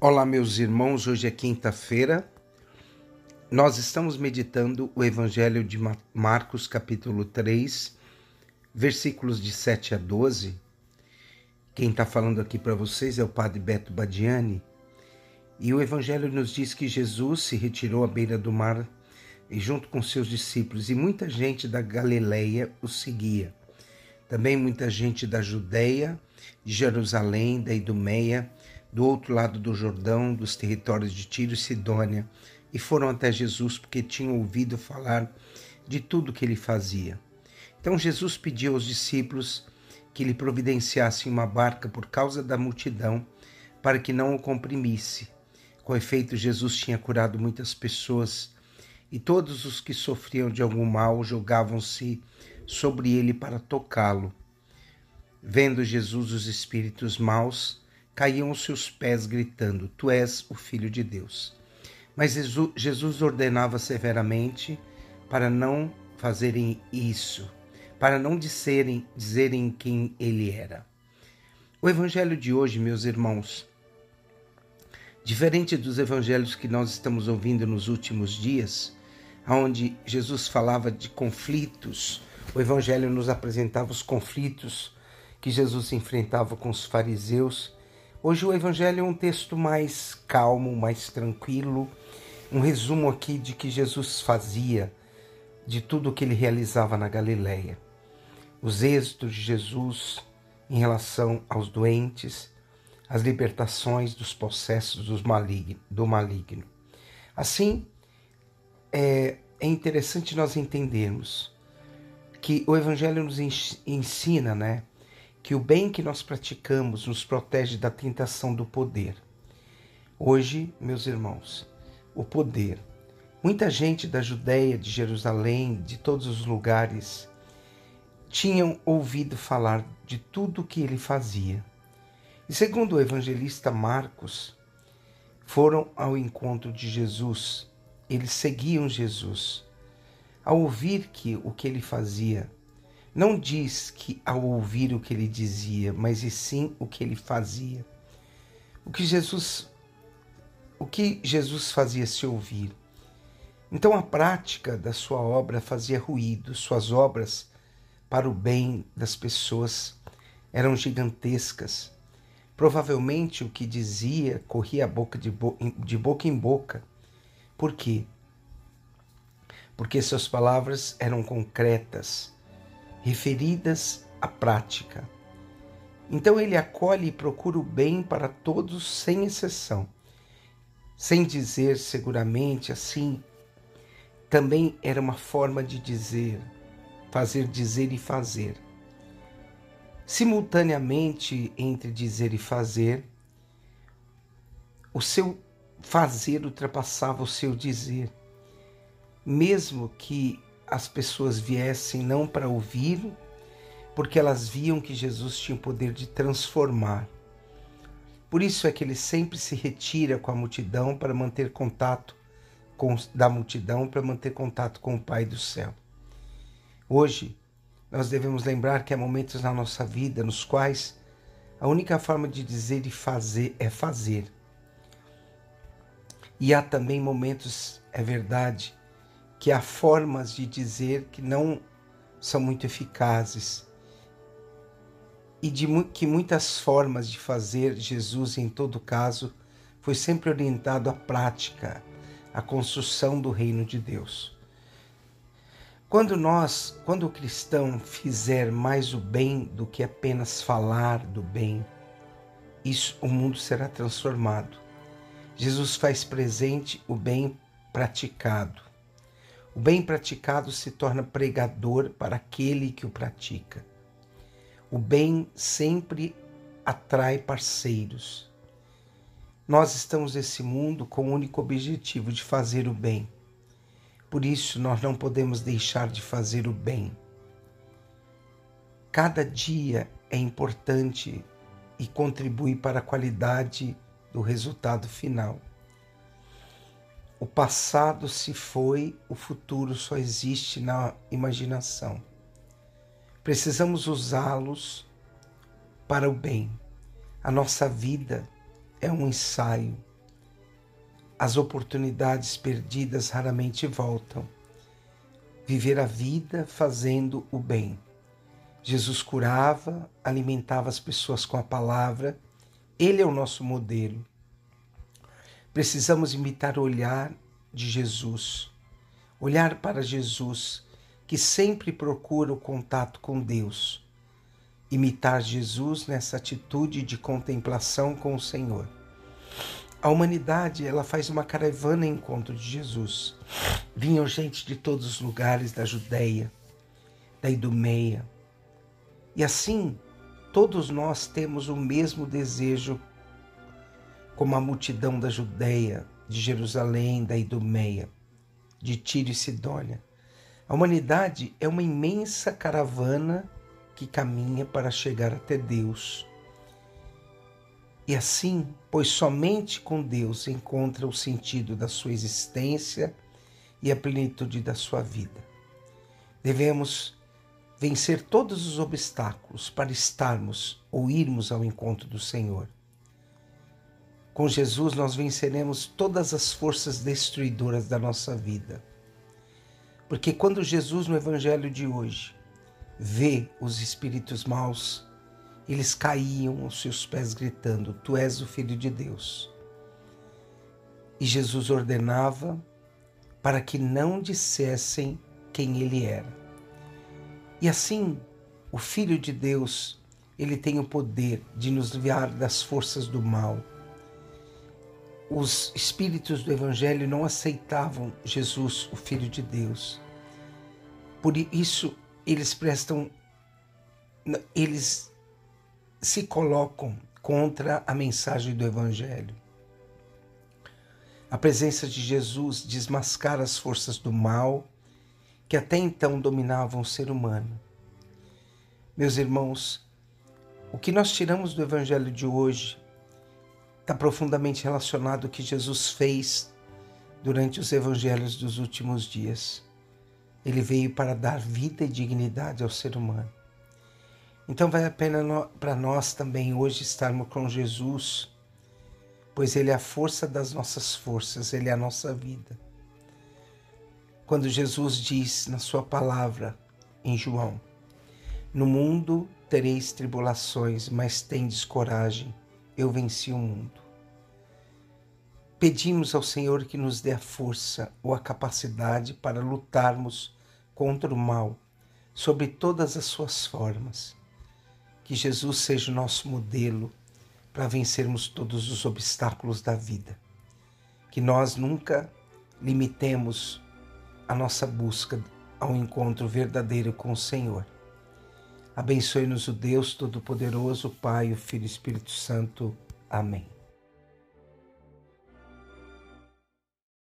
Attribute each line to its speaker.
Speaker 1: Olá, meus irmãos. Hoje é quinta-feira. Nós estamos meditando o Evangelho de Marcos, capítulo 3, versículos de 7 a 12. Quem está falando aqui para vocês é o Padre Beto Badiani. E o Evangelho nos diz que Jesus se retirou à beira do mar e junto com seus discípulos, e muita gente da Galileia o seguia. Também muita gente da Judéia, de Jerusalém, da Idumeia, do outro lado do Jordão, dos territórios de Tiro e Sidônia, e foram até Jesus porque tinham ouvido falar de tudo que ele fazia. Então Jesus pediu aos discípulos que lhe providenciassem uma barca por causa da multidão, para que não o comprimisse. Com efeito, Jesus tinha curado muitas pessoas, e todos os que sofriam de algum mal jogavam-se sobre ele para tocá-lo. Vendo Jesus os espíritos maus, caíam aos seus pés, gritando: Tu és o Filho de Deus. Mas Jesus ordenava severamente para não fazerem isso, para não disserem, dizerem quem ele era. O evangelho de hoje, meus irmãos, diferente dos evangelhos que nós estamos ouvindo nos últimos dias, onde Jesus falava de conflitos, o evangelho nos apresentava os conflitos que Jesus enfrentava com os fariseus Hoje o Evangelho é um texto mais calmo, mais tranquilo, um resumo aqui de que Jesus fazia, de tudo o que ele realizava na Galileia. Os êxitos de Jesus em relação aos doentes, as libertações dos possessos do maligno. Assim, é, é interessante nós entendermos que o Evangelho nos ensina, né? Que o bem que nós praticamos nos protege da tentação do poder. Hoje, meus irmãos, o poder. Muita gente da Judéia, de Jerusalém, de todos os lugares, tinham ouvido falar de tudo o que ele fazia. E segundo o evangelista Marcos, foram ao encontro de Jesus, eles seguiam Jesus. Ao ouvir que o que ele fazia não diz que ao ouvir o que ele dizia, mas e sim o que ele fazia. O que Jesus o que Jesus fazia se ouvir. Então a prática da sua obra fazia ruído, suas obras para o bem das pessoas eram gigantescas. Provavelmente o que dizia corria boca de, bo de boca em boca. Por quê? Porque suas palavras eram concretas, referidas à prática. Então ele acolhe e procura o bem para todos sem exceção. Sem dizer seguramente assim, também era uma forma de dizer, fazer dizer e fazer. Simultaneamente entre dizer e fazer, o seu fazer ultrapassava o seu dizer, mesmo que as pessoas viessem não para ouvir, porque elas viam que Jesus tinha o poder de transformar. Por isso é que ele sempre se retira com a multidão para manter contato com da multidão para manter contato com o Pai do céu. Hoje nós devemos lembrar que há momentos na nossa vida nos quais a única forma de dizer e fazer é fazer. E há também momentos, é verdade, que há formas de dizer que não são muito eficazes e de que muitas formas de fazer Jesus, em todo caso, foi sempre orientado à prática, à construção do reino de Deus. Quando nós, quando o cristão fizer mais o bem do que apenas falar do bem, isso o mundo será transformado. Jesus faz presente o bem praticado. O bem praticado se torna pregador para aquele que o pratica. O bem sempre atrai parceiros. Nós estamos nesse mundo com o único objetivo de fazer o bem. Por isso, nós não podemos deixar de fazer o bem. Cada dia é importante e contribui para a qualidade do resultado final. O passado se foi, o futuro só existe na imaginação. Precisamos usá-los para o bem. A nossa vida é um ensaio. As oportunidades perdidas raramente voltam. Viver a vida fazendo o bem. Jesus curava, alimentava as pessoas com a palavra. Ele é o nosso modelo. Precisamos imitar o olhar de Jesus, olhar para Jesus, que sempre procura o contato com Deus. Imitar Jesus nessa atitude de contemplação com o Senhor. A humanidade, ela faz uma caravana em encontro de Jesus. Vinham gente de todos os lugares da Judéia, da Idumeia. E assim, todos nós temos o mesmo desejo como a multidão da Judéia, de Jerusalém, da Idumeia, de Tiro e Sidônia. A humanidade é uma imensa caravana que caminha para chegar até Deus. E assim, pois somente com Deus encontra o sentido da sua existência e a plenitude da sua vida. Devemos vencer todos os obstáculos para estarmos ou irmos ao encontro do Senhor. Com Jesus, nós venceremos todas as forças destruidoras da nossa vida. Porque quando Jesus, no Evangelho de hoje, vê os espíritos maus, eles caíam aos seus pés gritando: Tu és o Filho de Deus. E Jesus ordenava para que não dissessem quem ele era. E assim, o Filho de Deus, ele tem o poder de nos livrar das forças do mal os espíritos do Evangelho não aceitavam Jesus, o Filho de Deus. Por isso, eles prestam, eles se colocam contra a mensagem do Evangelho. A presença de Jesus desmascara as forças do mal que até então dominavam o ser humano. Meus irmãos, o que nós tiramos do Evangelho de hoje está profundamente relacionado ao que Jesus fez durante os evangelhos dos últimos dias. Ele veio para dar vida e dignidade ao ser humano. Então vale a pena para nós também hoje estarmos com Jesus, pois Ele é a força das nossas forças, Ele é a nossa vida. Quando Jesus diz na Sua palavra, em João: No mundo tereis tribulações, mas tendes coragem eu venci o mundo. Pedimos ao Senhor que nos dê a força ou a capacidade para lutarmos contra o mal sobre todas as suas formas. Que Jesus seja o nosso modelo para vencermos todos os obstáculos da vida. Que nós nunca limitemos a nossa busca ao encontro verdadeiro com o Senhor. Abençoe-nos o Deus Todo-Poderoso, Pai, o Filho e o Espírito Santo. Amém.